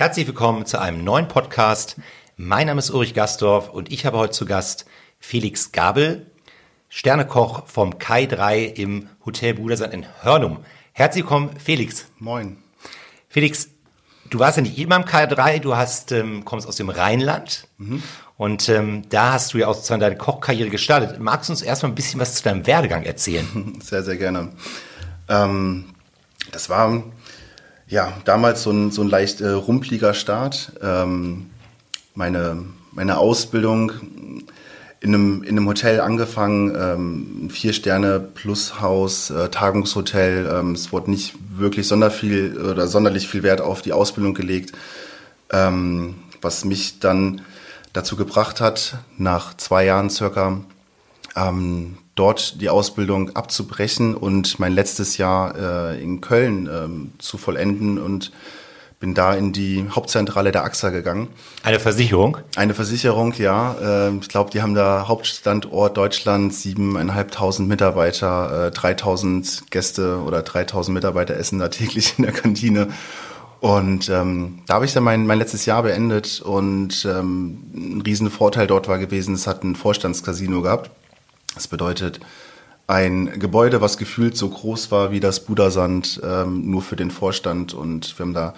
Herzlich willkommen zu einem neuen Podcast. Mein Name ist Ulrich Gastorf und ich habe heute zu Gast Felix Gabel, Sternekoch vom Kai 3 im Hotel Brudersand in Hörnum. Herzlich willkommen, Felix. Moin. Felix, du warst ja nicht immer im Kai 3, du hast, ähm, kommst aus dem Rheinland mhm. und ähm, da hast du ja auch sozusagen deine Kochkarriere gestartet. Magst du uns erstmal ein bisschen was zu deinem Werdegang erzählen? Sehr, sehr gerne. Ähm, das war ja, damals so ein, so ein leicht äh, rumpliger Start. Ähm, meine, meine Ausbildung in einem, in einem Hotel angefangen, ähm, vier Sterne plus Haus, äh, Tagungshotel. Ähm, es wurde nicht wirklich sonder viel oder sonderlich viel Wert auf die Ausbildung gelegt, ähm, was mich dann dazu gebracht hat, nach zwei Jahren circa ähm, dort die Ausbildung abzubrechen und mein letztes Jahr äh, in Köln ähm, zu vollenden und bin da in die Hauptzentrale der AXA gegangen. Eine Versicherung? Eine Versicherung, ja. Äh, ich glaube, die haben da Hauptstandort Deutschland, siebeneinhalbtausend Mitarbeiter, äh, 3000 Gäste oder 3000 Mitarbeiter essen da täglich in der Kantine. Und ähm, da habe ich dann mein, mein letztes Jahr beendet und ähm, ein riesen Vorteil dort war gewesen, es hat ein Vorstandscasino gehabt. Das bedeutet, ein Gebäude, was gefühlt so groß war wie das Budersand, ähm, nur für den Vorstand. Und wir haben da,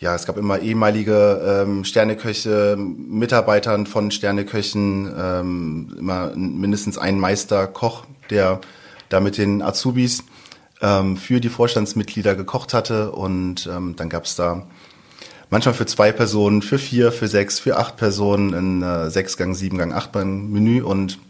ja, es gab immer ehemalige ähm, Sterneköche, Mitarbeitern von Sterneköchen, ähm, immer mindestens ein Meisterkoch, der da mit den Azubis ähm, für die Vorstandsmitglieder gekocht hatte. Und ähm, dann gab es da manchmal für zwei Personen, für vier, für sechs, für acht Personen ein äh, Sechsgang, Siebengang, Achtgang Menü und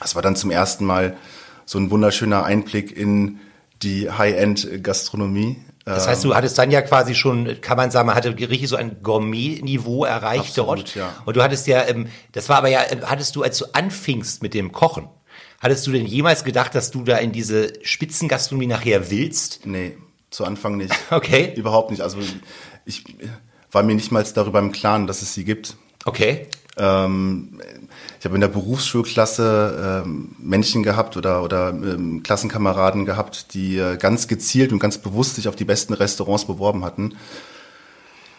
das war dann zum ersten Mal so ein wunderschöner Einblick in die High-End-Gastronomie. Das heißt, du hattest dann ja quasi schon, kann man sagen, man hatte richtig so ein Gourmet-Niveau erreicht Absolut, dort. Ja. Und du hattest ja, ähm, das war aber ja, ähm, hattest du, als du anfingst mit dem Kochen, hattest du denn jemals gedacht, dass du da in diese Spitzengastronomie nachher willst? Nee, zu Anfang nicht. Okay. Überhaupt nicht. Also ich war mir nicht mal darüber im Klaren, dass es sie gibt. Okay. Ähm, habe in der Berufsschulklasse ähm, Männchen gehabt oder, oder ähm, Klassenkameraden gehabt, die äh, ganz gezielt und ganz bewusst sich auf die besten Restaurants beworben hatten.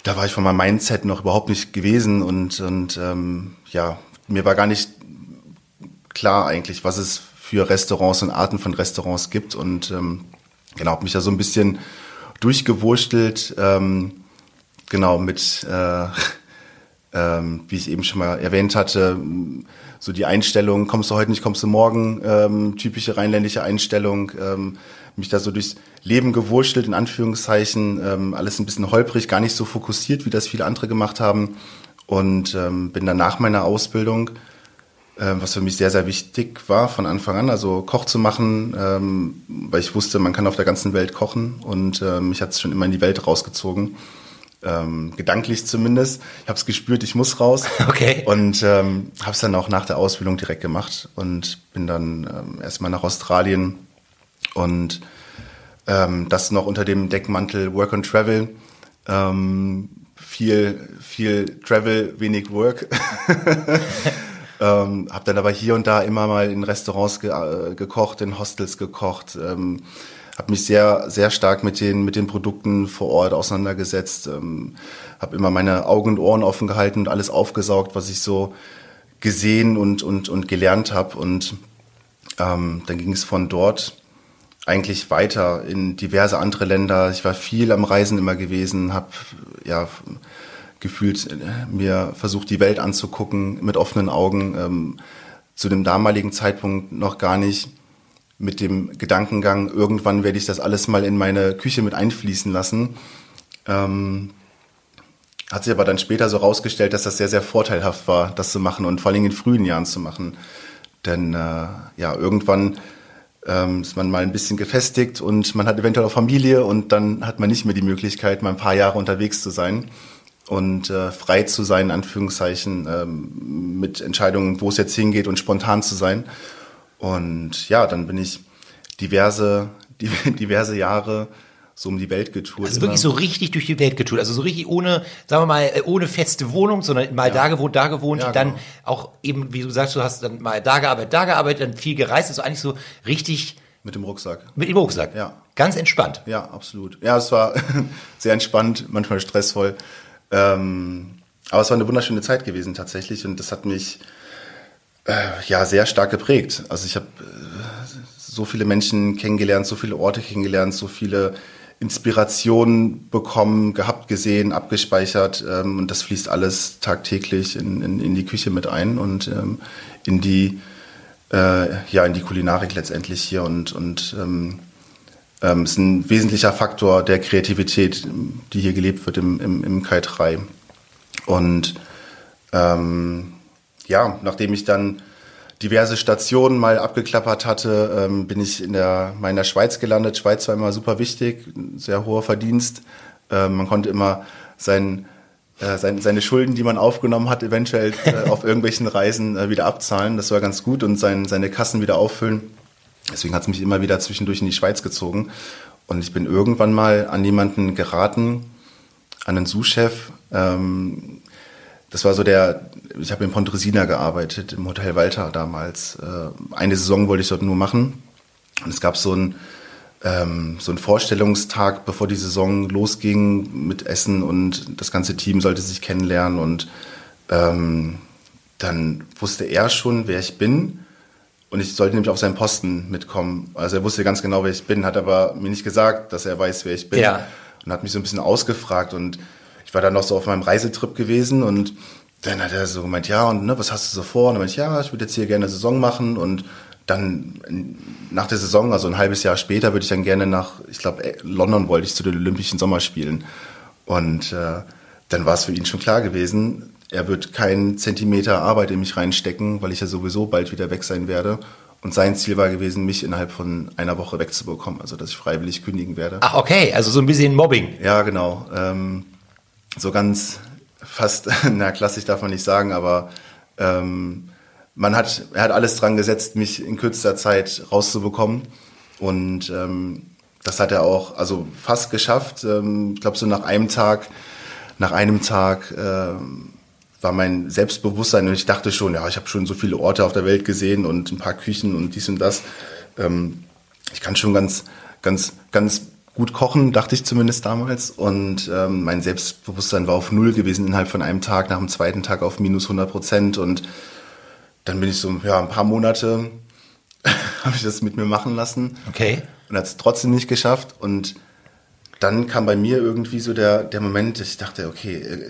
Da war ich von meinem Mindset noch überhaupt nicht gewesen und, und ähm, ja, mir war gar nicht klar eigentlich, was es für Restaurants und Arten von Restaurants gibt und ähm, genau, habe mich da so ein bisschen durchgewurstelt, ähm, genau, mit äh, ähm, wie ich eben schon mal erwähnt hatte, so die Einstellung, kommst du heute nicht, kommst du morgen, ähm, typische rheinländische Einstellung, ähm, mich da so durchs Leben gewurschtelt, in Anführungszeichen, ähm, alles ein bisschen holprig, gar nicht so fokussiert, wie das viele andere gemacht haben und ähm, bin dann nach meiner Ausbildung, äh, was für mich sehr, sehr wichtig war von Anfang an, also Koch zu machen, ähm, weil ich wusste, man kann auf der ganzen Welt kochen und äh, mich hat es schon immer in die Welt rausgezogen ähm, gedanklich zumindest. Ich habe es gespürt, ich muss raus. Okay. Und ähm, habe es dann auch nach der Ausbildung direkt gemacht und bin dann ähm, erstmal nach Australien und ähm, das noch unter dem Deckmantel Work and Travel. Ähm, viel, viel Travel, wenig Work. ähm, habe dann aber hier und da immer mal in Restaurants ge äh, gekocht, in Hostels gekocht. Ähm, habe mich sehr, sehr stark mit den, mit den Produkten vor Ort auseinandergesetzt, ähm, habe immer meine Augen und Ohren offen gehalten und alles aufgesaugt, was ich so gesehen und, und, und gelernt habe. Und ähm, dann ging es von dort eigentlich weiter in diverse andere Länder. Ich war viel am Reisen immer gewesen, habe ja gefühlt äh, mir versucht, die Welt anzugucken mit offenen Augen. Ähm, zu dem damaligen Zeitpunkt noch gar nicht mit dem Gedankengang, irgendwann werde ich das alles mal in meine Küche mit einfließen lassen. Ähm, hat sich aber dann später so rausgestellt, dass das sehr, sehr vorteilhaft war, das zu machen und vor allem in frühen Jahren zu machen. Denn äh, ja, irgendwann ähm, ist man mal ein bisschen gefestigt und man hat eventuell auch Familie und dann hat man nicht mehr die Möglichkeit, mal ein paar Jahre unterwegs zu sein und äh, frei zu sein, in Anführungszeichen, ähm, mit Entscheidungen, wo es jetzt hingeht und spontan zu sein. Und ja, dann bin ich diverse, diverse Jahre so um die Welt getourt. Also wirklich so richtig durch die Welt getourt. Also so richtig ohne, sagen wir mal, äh, ohne feste Wohnung, sondern mal ja. da gewohnt, da gewohnt, ja, dann genau. auch eben, wie du sagst, du hast dann mal da gearbeitet, da gearbeitet, dann viel gereist. Also eigentlich so richtig. Mit dem Rucksack. Mit dem Rucksack. Ja. Ganz entspannt. Ja, absolut. Ja, es war sehr entspannt, manchmal stressvoll. Ähm, aber es war eine wunderschöne Zeit gewesen tatsächlich und das hat mich äh, ja sehr stark geprägt. Also ich habe äh, so viele Menschen kennengelernt, so viele Orte kennengelernt, so viele Inspirationen bekommen, gehabt, gesehen, abgespeichert ähm, und das fließt alles tagtäglich in, in, in die Küche mit ein und ähm, in die äh, ja in die Kulinarik letztendlich hier und und ähm, ähm, ist ein wesentlicher Faktor der Kreativität, die hier gelebt wird im, im, im Kai 3. Und ähm, ja, nachdem ich dann diverse Stationen mal abgeklappert hatte, ähm, bin ich in der, mal in der Schweiz gelandet. Schweiz war immer super wichtig, sehr hoher Verdienst. Ähm, man konnte immer sein, äh, sein, seine Schulden, die man aufgenommen hat, eventuell äh, auf irgendwelchen Reisen äh, wieder abzahlen. Das war ganz gut und sein, seine Kassen wieder auffüllen. Deswegen hat es mich immer wieder zwischendurch in die Schweiz gezogen. Und ich bin irgendwann mal an jemanden geraten, an einen Sous-Chef. Ähm, das war so der, ich habe in Pontresina gearbeitet, im Hotel Walter damals. Äh, eine Saison wollte ich dort nur machen. Und es gab so einen, ähm, so einen Vorstellungstag, bevor die Saison losging mit Essen und das ganze Team sollte sich kennenlernen. Und ähm, dann wusste er schon, wer ich bin und ich sollte nämlich auf seinen Posten mitkommen. Also er wusste ganz genau, wer ich bin, hat aber mir nicht gesagt, dass er weiß, wer ich bin. Ja. Und hat mich so ein bisschen ausgefragt. Und ich war dann noch so auf meinem Reisetrip gewesen und dann hat er so gemeint, ja, und ne, was hast du so vor? Und dann meinte ich, ja, ich würde jetzt hier gerne eine Saison machen und dann nach der Saison, also ein halbes Jahr später, würde ich dann gerne nach, ich glaube, äh, London wollte ich zu den Olympischen Sommerspielen. Und äh, dann war es für ihn schon klar gewesen, er wird keinen Zentimeter Arbeit in mich reinstecken, weil ich ja sowieso bald wieder weg sein werde. Und sein Ziel war gewesen, mich innerhalb von einer Woche wegzubekommen, also dass ich freiwillig kündigen werde. Ach, okay, also so ein bisschen Mobbing. Ja, genau. Ähm, so ganz fast, na klassisch darf man nicht sagen, aber ähm, man hat, er hat alles dran gesetzt, mich in kürzester Zeit rauszubekommen. Und ähm, das hat er auch, also fast geschafft. Ähm, ich glaube, so nach einem Tag, nach einem Tag ähm, war mein Selbstbewusstsein und ich dachte schon, ja, ich habe schon so viele Orte auf der Welt gesehen und ein paar Küchen und dies und das. Ähm, ich kann schon ganz, ganz, ganz gut kochen, dachte ich zumindest damals. Und ähm, mein Selbstbewusstsein war auf Null gewesen innerhalb von einem Tag, nach dem zweiten Tag auf minus 100 Prozent. Und dann bin ich so, ja, ein paar Monate habe ich das mit mir machen lassen. Okay. Und hat es trotzdem nicht geschafft. Und dann kam bei mir irgendwie so der, der Moment, ich dachte, okay, äh,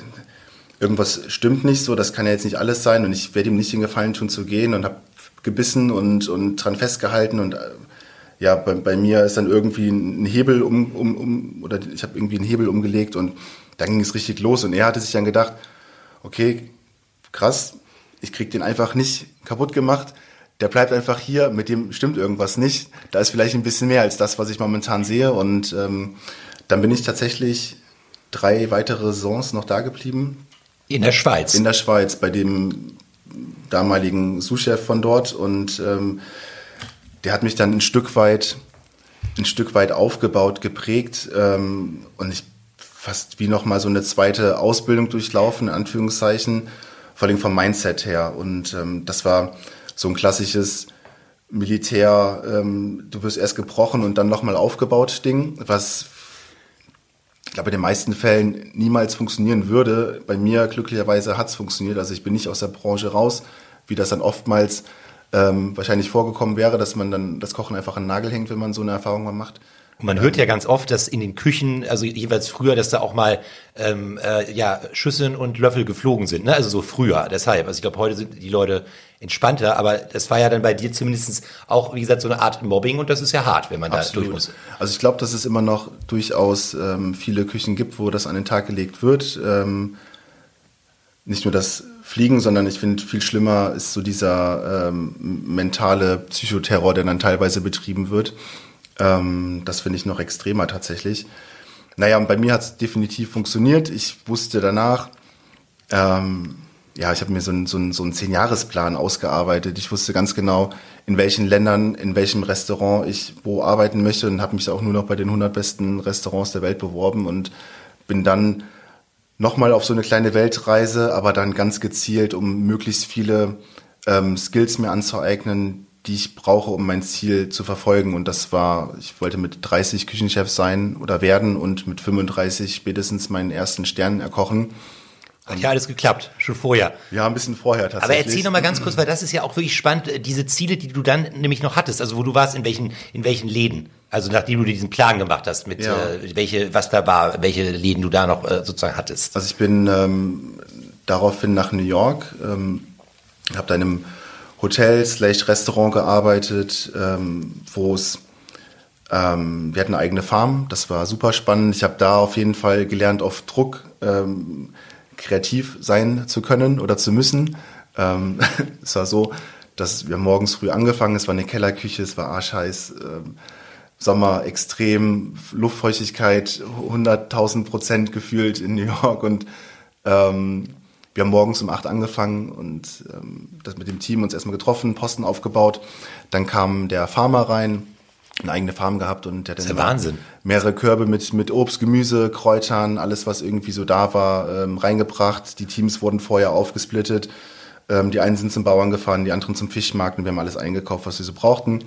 irgendwas stimmt nicht so, das kann ja jetzt nicht alles sein und ich werde ihm nicht den Gefallen tun zu gehen und habe gebissen und, und dran festgehalten und äh, ja, bei, bei mir ist dann irgendwie ein Hebel um, um, um oder ich habe irgendwie einen Hebel umgelegt und dann ging es richtig los. Und er hatte sich dann gedacht, okay, krass, ich krieg den einfach nicht kaputt gemacht, der bleibt einfach hier, mit dem stimmt irgendwas nicht, da ist vielleicht ein bisschen mehr als das, was ich momentan sehe. Und ähm, dann bin ich tatsächlich drei weitere Saisons noch da geblieben, in der Schweiz. In der Schweiz, bei dem damaligen Sous-Chef von dort. Und ähm, der hat mich dann ein Stück weit, ein Stück weit aufgebaut, geprägt. Ähm, und ich fast wie nochmal so eine zweite Ausbildung durchlaufen, in Anführungszeichen, vor allem vom Mindset her. Und ähm, das war so ein klassisches Militär, ähm, du wirst erst gebrochen und dann nochmal aufgebaut Ding, was ich glaube, in den meisten Fällen niemals funktionieren würde. Bei mir glücklicherweise hat es funktioniert. Also ich bin nicht aus der Branche raus. wie das dann oftmals ähm, wahrscheinlich vorgekommen wäre, dass man dann das Kochen einfach an den Nagel hängt, wenn man so eine Erfahrung mal macht. Und man hört ja ganz oft, dass in den Küchen, also jeweils früher, dass da auch mal ähm, äh, ja Schüsseln und Löffel geflogen sind, ne? Also so früher. Deshalb, also ich glaube, heute sind die Leute entspannter, aber das war ja dann bei dir zumindest auch, wie gesagt, so eine Art Mobbing und das ist ja hart, wenn man da Absolut. durch muss. Also ich glaube, dass es immer noch durchaus ähm, viele Küchen gibt, wo das an den Tag gelegt wird. Ähm, nicht nur das Fliegen, sondern ich finde viel schlimmer ist so dieser ähm, mentale Psychoterror, der dann teilweise betrieben wird. Ähm, das finde ich noch extremer tatsächlich. Naja, und bei mir hat es definitiv funktioniert. Ich wusste danach, ähm, ja, ich habe mir so einen so so einen Zehn-Jahres-Plan ausgearbeitet. Ich wusste ganz genau, in welchen Ländern, in welchem Restaurant ich wo arbeiten möchte und habe mich auch nur noch bei den 100 besten Restaurants der Welt beworben und bin dann nochmal auf so eine kleine Weltreise, aber dann ganz gezielt, um möglichst viele ähm, Skills mir anzueignen, die ich brauche, um mein Ziel zu verfolgen. Und das war, ich wollte mit 30 Küchenchef sein oder werden und mit 35 spätestens meinen ersten Stern erkochen. Hat ja alles geklappt, schon vorher. Ja, ein bisschen vorher tatsächlich. Aber erzähl noch mal ganz kurz, weil das ist ja auch wirklich spannend, äh, diese Ziele, die du dann nämlich noch hattest, also wo du warst, in welchen, in welchen Läden. Also nachdem du dir diesen Plan gemacht hast, mit Ja. äh, welche, was da war, welche Läden du da noch äh, sozusagen hattest. Also ich bin ähm, daraufhin nach New York, ähm, habe da in einem Hotel slash Restaurant gearbeitet, ähm, wo es ähm, wir hatten eine eigene Farm, das war super spannend. Ich habe da auf jeden Fall gelernt, auf Druck ähm, kreativ sein zu können oder zu müssen. Ähm, es war so, dass wir morgens früh angefangen, es war eine Kellerküche, es war arschheiß, ähm, Sommer extrem, Luftfeuchtigkeit 100.000 Prozent gefühlt in New York und ähm, wir haben morgens um acht angefangen und ähm, das mit dem Team uns erstmal getroffen, Posten aufgebaut. Dann kam der Farmer rein, eine eigene Farm gehabt und der hat dann ja mehrere Körbe mit, mit Obst, Gemüse, Kräutern, alles was irgendwie so da war, ähm, reingebracht. Die Teams wurden vorher aufgesplittet. Ähm, die einen sind zum Bauern gefahren, die anderen zum Fischmarkt und wir haben alles eingekauft, was wir so brauchten.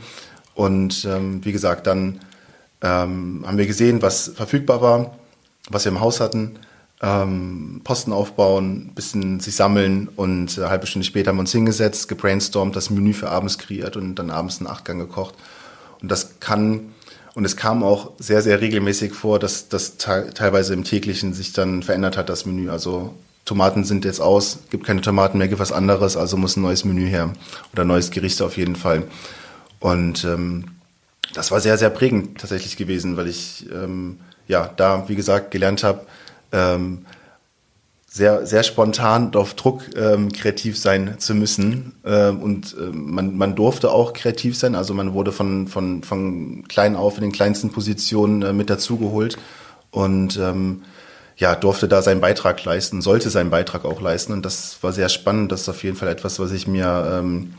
Und ähm, wie gesagt, dann ähm, haben wir gesehen, was verfügbar war, was wir im Haus hatten. Ähm, Posten aufbauen, bisschen sich sammeln und eine halbe Stunde später haben wir uns hingesetzt, gebrainstormt, das Menü für abends kreiert und dann abends einen Achtgang gekocht. Und das kann, und es kam auch sehr, sehr regelmäßig vor, dass das te teilweise im täglichen sich dann verändert hat, das Menü. Also Tomaten sind jetzt aus, gibt keine Tomaten mehr, gibt was anderes, also muss ein neues Menü her oder neues Gericht auf jeden Fall. Und ähm, das war sehr, sehr prägend tatsächlich gewesen, weil ich ähm, ja da, wie gesagt, gelernt habe, ähm, sehr, sehr spontan und auf Druck ähm, kreativ sein zu müssen. Ähm, und ähm, man, man durfte auch kreativ sein. Also man wurde von, von, von klein auf in den kleinsten Positionen äh, mit dazugeholt und ähm, ja, durfte da seinen Beitrag leisten, sollte seinen Beitrag auch leisten. Und das war sehr spannend. Das ist auf jeden Fall etwas, was ich mir ähm,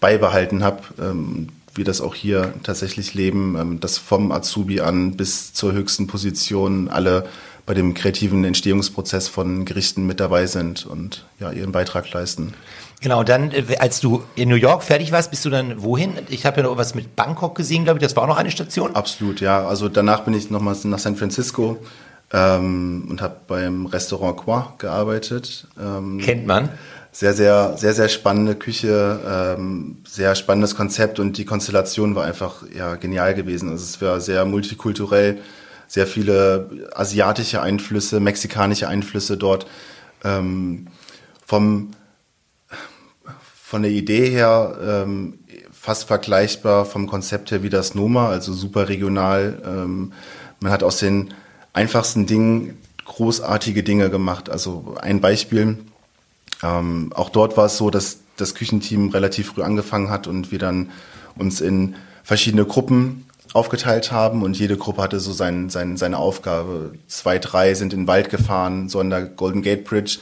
beibehalten habe. Ähm, wir das auch hier tatsächlich leben, ähm, dass vom Azubi an bis zur höchsten Position alle bei dem kreativen Entstehungsprozess von Gerichten mit dabei sind und ja, ihren Beitrag leisten. Genau, und dann, äh, als du in New York fertig warst, bist du dann wohin? Ich habe ja noch was mit Bangkok gesehen, glaube ich, das war auch noch eine Station. Absolut, ja. Also danach bin ich nochmals nach San Francisco ähm, und habe beim Restaurant Qua gearbeitet. Ähm, Kennt man. Sehr, sehr, sehr, sehr spannende Küche, ähm, sehr spannendes Konzept und die Konstellation war einfach ja genial gewesen. Also es war sehr multikulturell, sehr viele asiatische Einflüsse, mexikanische Einflüsse dort. Ähm, vom von der Idee her ähm, fast vergleichbar vom Konzept her wie das Noma, also super regional. Ähm, man hat aus den einfachsten Dingen großartige Dinge gemacht. Also ein Beispiel, ähm, auch dort war es so, dass das Küchenteam relativ früh angefangen hat und wir dann uns in verschiedene Gruppen aufgeteilt haben und jede Gruppe hatte so sein, sein, seine Aufgabe. Zwei, drei sind in den Wald gefahren, so an der Golden Gate Bridge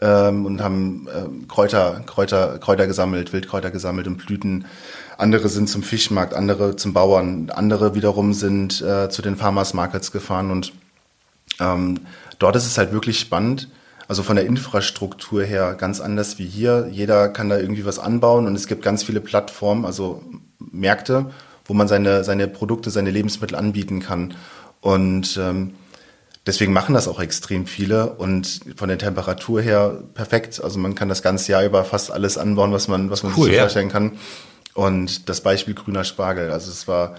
ähm, und haben ähm, Kräuter, Kräuter, Kräuter gesammelt, Wildkräuter gesammelt und Blüten. Andere sind zum Fischmarkt, andere zum Bauern, andere wiederum sind äh, zu den Farmers Markets gefahren und ähm, dort ist es halt wirklich spannend. Also von der Infrastruktur her ganz anders wie hier. Jeder kann da irgendwie was anbauen und es gibt ganz viele Plattformen, also Märkte, wo man seine, seine Produkte, seine Lebensmittel anbieten kann. Und ähm, deswegen machen das auch extrem viele und von der Temperatur her perfekt. Also man kann das ganze Jahr über fast alles anbauen, was man, was man cool, sich ja. vorstellen kann. Und das Beispiel grüner Spargel. Also es war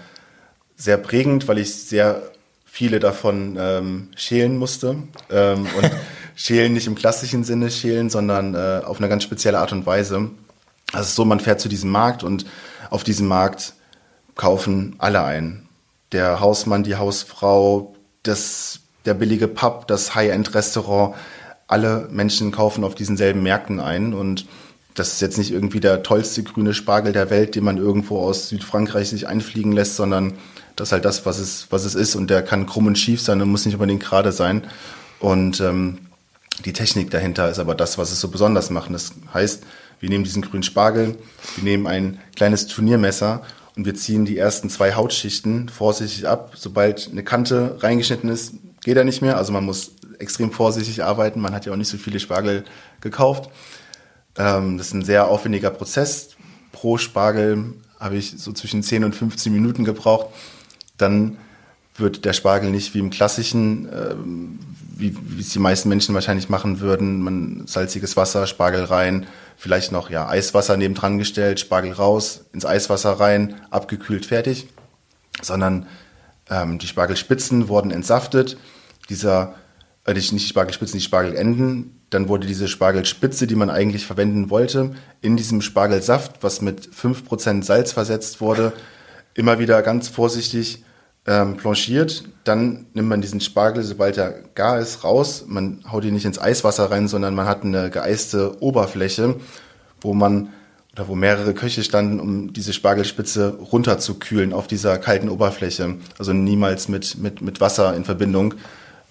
sehr prägend, weil ich sehr viele davon ähm, schälen musste. Ähm, und schälen nicht im klassischen Sinne schälen, sondern äh, auf eine ganz spezielle Art und Weise. Also so, man fährt zu diesem Markt und auf diesem Markt kaufen alle ein. Der Hausmann, die Hausfrau, das, der billige Pub, das High-End-Restaurant, alle Menschen kaufen auf diesen selben Märkten ein und das ist jetzt nicht irgendwie der tollste grüne Spargel der Welt, den man irgendwo aus Südfrankreich sich einfliegen lässt, sondern das ist halt das, was es, was es ist und der kann krumm und schief sein und muss nicht unbedingt gerade sein. Und ähm, die Technik dahinter ist aber das, was es so besonders macht. Das heißt, wir nehmen diesen grünen Spargel, wir nehmen ein kleines Turniermesser und wir ziehen die ersten zwei Hautschichten vorsichtig ab. Sobald eine Kante reingeschnitten ist, geht er nicht mehr. Also man muss extrem vorsichtig arbeiten. Man hat ja auch nicht so viele Spargel gekauft. Ähm, das ist ein sehr aufwendiger Prozess. Pro Spargel habe ich so zwischen 10 und 15 Minuten gebraucht. Dann wird der Spargel nicht wie im klassischen, ähm, wie, wie es die meisten Menschen wahrscheinlich machen würden. Man salziges Wasser, Spargel rein, vielleicht noch ja Eiswasser nebendran gestellt, Spargel raus, ins Eiswasser rein, abgekühlt, fertig. Sondern ähm, die Spargelspitzen wurden entsaftet. Dieser, äh, nicht die Spargelspitzen, die Spargelenden. Dann wurde diese Spargelspitze, die man eigentlich verwenden wollte, in diesem Spargelsaft, was mit 5% Salz versetzt wurde, immer wieder ganz vorsichtig ähm, blanchiert. Dann nimmt man diesen Spargel, sobald er gar ist, raus. Man haut ihn nicht ins Eiswasser rein, sondern man hat eine geeiste Oberfläche, wo man oder wo mehrere Köche standen, um diese Spargelspitze runterzukühlen auf dieser kalten Oberfläche. Also niemals mit, mit, mit Wasser in Verbindung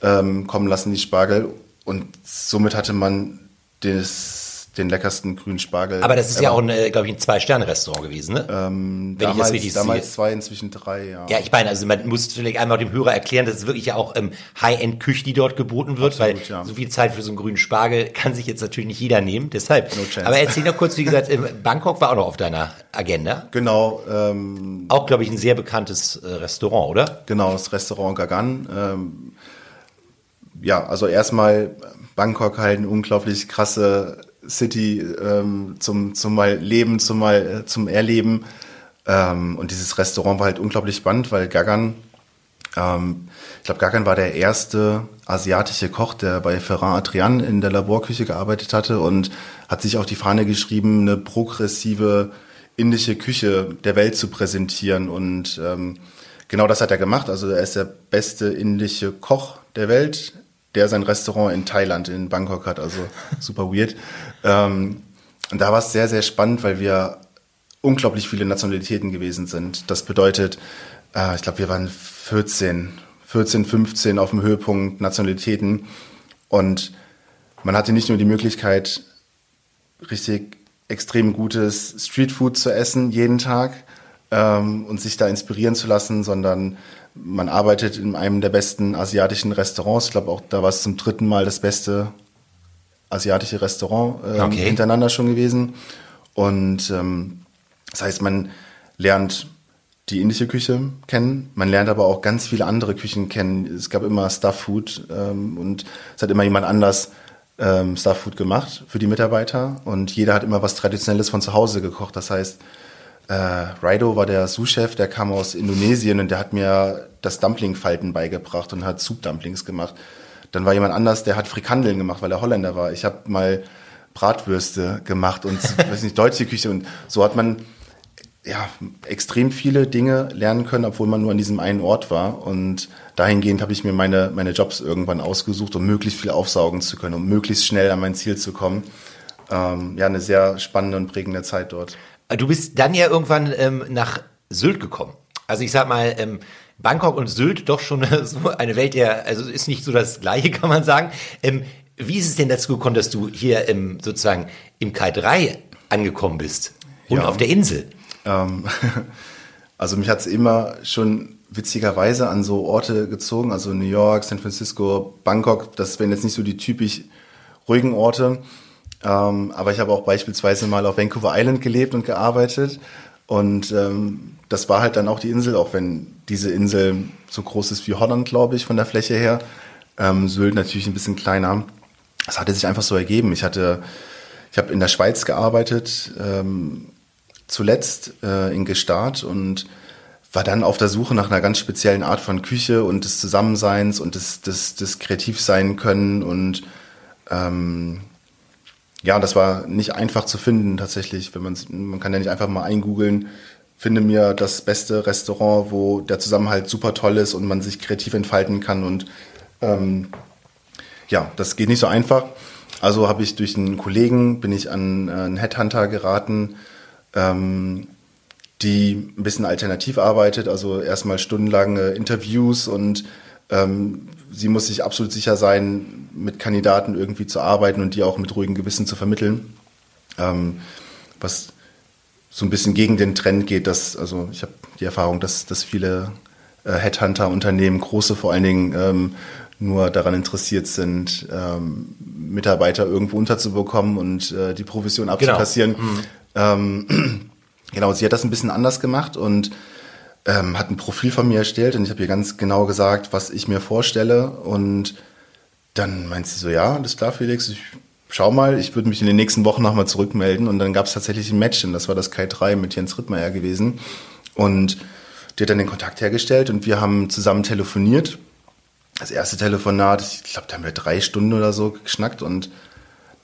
ähm, kommen lassen, die Spargel. Und somit hatte man das den leckersten grünen Spargel. Aber das ist ever. ja auch, glaube ich, ein Zwei-Sterne-Restaurant gewesen, ne? Ähm, Wenn damals, ich das damals zwei, inzwischen drei, ja. Ja, ich meine, also man muss vielleicht einmal dem Hörer erklären, das ist wirklich ja auch ähm, High-End-Küche, die dort geboten wird, Absolut, weil ja. so viel Zeit für so einen grünen Spargel kann sich jetzt natürlich nicht jeder nehmen, deshalb. No chance. Aber erzähl noch kurz, wie gesagt, Bangkok war auch noch auf deiner Agenda. Genau. Ähm, auch, glaube ich, ein sehr bekanntes äh, Restaurant, oder? Genau, das Restaurant Gagan. Ähm, ja, also erstmal Bangkok halt eine unglaublich krasse City ähm, zum, zum mal Leben, zum mal äh, zum Erleben. Ähm, und dieses Restaurant war halt unglaublich spannend, weil Gagan, ähm, ich glaube, Gagan war der erste asiatische Koch, der bei Ferran Adrian in der Laborküche gearbeitet hatte und hat sich auf die Fahne geschrieben, eine progressive indische Küche der Welt zu präsentieren. Und ähm, genau das hat er gemacht. Also er ist der beste indische Koch der Welt der sein Restaurant in Thailand, in Bangkok hat, also super weird. Ähm, und da war es sehr, sehr spannend, weil wir unglaublich viele Nationalitäten gewesen sind. Das bedeutet, äh, ich glaube, wir waren 14, 14, 15 auf dem Höhepunkt Nationalitäten. Und man hatte nicht nur die Möglichkeit, richtig extrem gutes Streetfood zu essen jeden Tag ähm, und sich da inspirieren zu lassen, sondern man arbeitet in einem der besten asiatischen Restaurants. Ich glaube auch, da war es zum dritten Mal das beste asiatische Restaurant ähm, okay. hintereinander schon gewesen. Und ähm, das heißt, man lernt die indische Küche kennen, man lernt aber auch ganz viele andere Küchen kennen. Es gab immer Stuff Food ähm, und es hat immer jemand anders ähm, Stuff Food gemacht für die Mitarbeiter und jeder hat immer was Traditionelles von zu Hause gekocht. Das heißt, äh, Raido war der Sous-Chef, der kam aus Indonesien und der hat mir das Dumpling-Falten beigebracht und hat Soup-Dumplings gemacht. Dann war jemand anders, der hat Frikandeln gemacht, weil er Holländer war. Ich habe mal Bratwürste gemacht und weiß nicht deutsche Küche und so hat man ja extrem viele Dinge lernen können, obwohl man nur an diesem einen Ort war und dahingehend habe ich mir meine meine Jobs irgendwann ausgesucht, um möglichst viel aufsaugen zu können, um möglichst schnell an mein Ziel zu kommen. Ähm, ja, eine sehr spannende und prägende Zeit dort. Du bist dann ja irgendwann ähm, nach Sylt gekommen. Also ich sag mal, ähm, Bangkok und Sylt doch schon so eine Welt der, also ist nicht so das Gleiche, kann man sagen. Ähm, wie ist es denn dazu gekommen, dass du hier ähm, sozusagen im Kai 3 angekommen bist und ja, auf der Insel? Ähm, also mich hat es immer schon witzigerweise an so Orte gezogen, also New York, San Francisco, Bangkok. Das wären jetzt nicht so die typisch ruhigen Orte. Ähm, aber ich habe auch beispielsweise mal auf Vancouver Island gelebt und gearbeitet. Und ähm, das war halt dann auch die Insel, auch wenn diese Insel so groß ist wie Holland, glaube ich, von der Fläche her. Ähm, Sylt natürlich ein bisschen kleiner. Das hatte sich einfach so ergeben. Ich hatte, ich habe in der Schweiz gearbeitet, ähm, zuletzt äh, in Gestart und war dann auf der Suche nach einer ganz speziellen Art von Küche und des Zusammenseins und des, des, des Kreativsein können und ähm, ja, das war nicht einfach zu finden tatsächlich, wenn man man kann ja nicht einfach mal eingoogeln, finde mir das beste Restaurant, wo der Zusammenhalt super toll ist und man sich kreativ entfalten kann und ähm, ja, das geht nicht so einfach. Also habe ich durch einen Kollegen bin ich an einen Headhunter geraten, ähm, die ein bisschen alternativ arbeitet, also erstmal stundenlange Interviews und ähm, sie muss sich absolut sicher sein, mit Kandidaten irgendwie zu arbeiten und die auch mit ruhigem Gewissen zu vermitteln. Ähm, was so ein bisschen gegen den Trend geht, dass, also ich habe die Erfahrung, dass, dass viele äh, Headhunter-Unternehmen, große vor allen Dingen, ähm, nur daran interessiert sind, ähm, Mitarbeiter irgendwo unterzubekommen und äh, die Provision genau. abzukassieren. Genau. Mhm. Ähm, Genau, sie hat das ein bisschen anders gemacht und ähm, hat ein Profil von mir erstellt und ich habe ihr ganz genau gesagt, was ich mir vorstelle. Und dann meint sie so, ja, das ist klar, Felix, ich schau mal, ich würde mich in den nächsten Wochen nochmal zurückmelden. Und dann gab es tatsächlich ein Match, und das war das Kai 3 mit Jens Rittmeier gewesen. Und die hat dann den Kontakt hergestellt und wir haben zusammen telefoniert. Das erste Telefonat, ich glaube, da haben wir drei Stunden oder so geschnackt und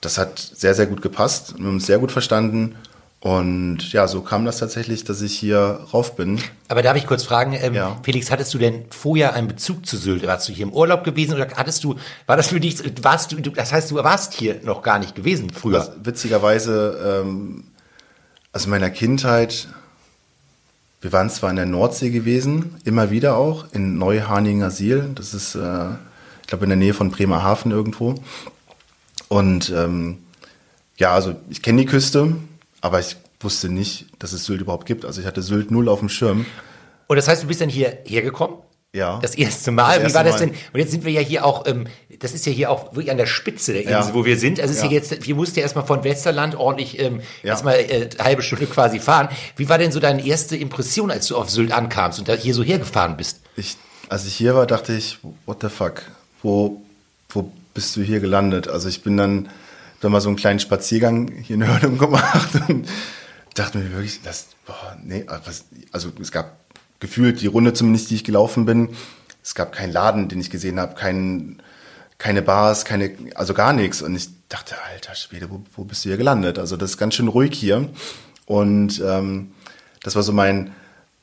das hat sehr, sehr gut gepasst. Wir haben uns sehr gut verstanden. Und ja, so kam das tatsächlich, dass ich hier rauf bin. Aber darf ich kurz fragen, ähm, ja. Felix, hattest du denn vorher einen Bezug zu Sylt? Warst du hier im Urlaub gewesen oder hattest du, war das für dich, warst du, das heißt, du warst hier noch gar nicht gewesen früher? Also, witzigerweise, ähm, also in meiner Kindheit, wir waren zwar in der Nordsee gewesen, immer wieder auch, in Neuharninger Siel, das ist, äh, ich glaube, in der Nähe von Bremerhaven irgendwo. Und ähm, ja, also ich kenne die Küste, aber ich wusste nicht, dass es Sylt überhaupt gibt. Also ich hatte Sylt null auf dem Schirm. Und das heißt, du bist dann hier hergekommen? Ja. Das erste Mal. Das erste Wie war das denn? Und jetzt sind wir ja hier auch, ähm, das ist ja hier auch wirklich an der Spitze der Insel, ja. wo wir sind. Also ist ja. jetzt, wir mussten ja erstmal von Westerland ordentlich ähm, ja. erstmal äh, halbe Stunde quasi fahren. Wie war denn so deine erste Impression, als du auf Sylt ankamst und da hier so hergefahren bist? Ich, als ich hier war, dachte ich, what the fuck? Wo, wo bist du hier gelandet? Also ich bin dann dann mal so einen kleinen Spaziergang hier in Hörnum gemacht und dachte mir wirklich, das, boah, nee, also es gab gefühlt die Runde zumindest, die ich gelaufen bin, es gab keinen Laden, den ich gesehen habe, kein, keine Bars, keine, also gar nichts. Und ich dachte, alter Schwede, wo, wo bist du hier gelandet? Also das ist ganz schön ruhig hier. Und ähm, das war so mein,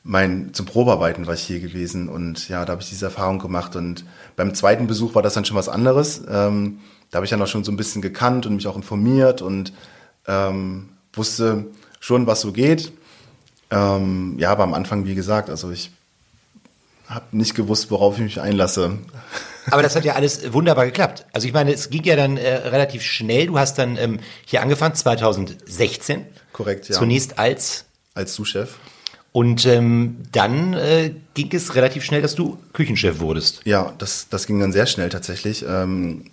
mein, zum Probearbeiten war ich hier gewesen. Und ja, da habe ich diese Erfahrung gemacht. Und beim zweiten Besuch war das dann schon was anderes. Ähm, da habe ich ja noch schon so ein bisschen gekannt und mich auch informiert und ähm, wusste schon, was so geht. Ähm, ja, aber am Anfang, wie gesagt, also ich habe nicht gewusst, worauf ich mich einlasse. Aber das hat ja alles wunderbar geklappt. Also ich meine, es ging ja dann äh, relativ schnell. Du hast dann ähm, hier angefangen 2016. Korrekt, ja. Zunächst als als Sous-Chef. Und ähm, dann äh, ging es relativ schnell, dass du Küchenchef wurdest. Ja, das, das ging dann sehr schnell tatsächlich. Ähm,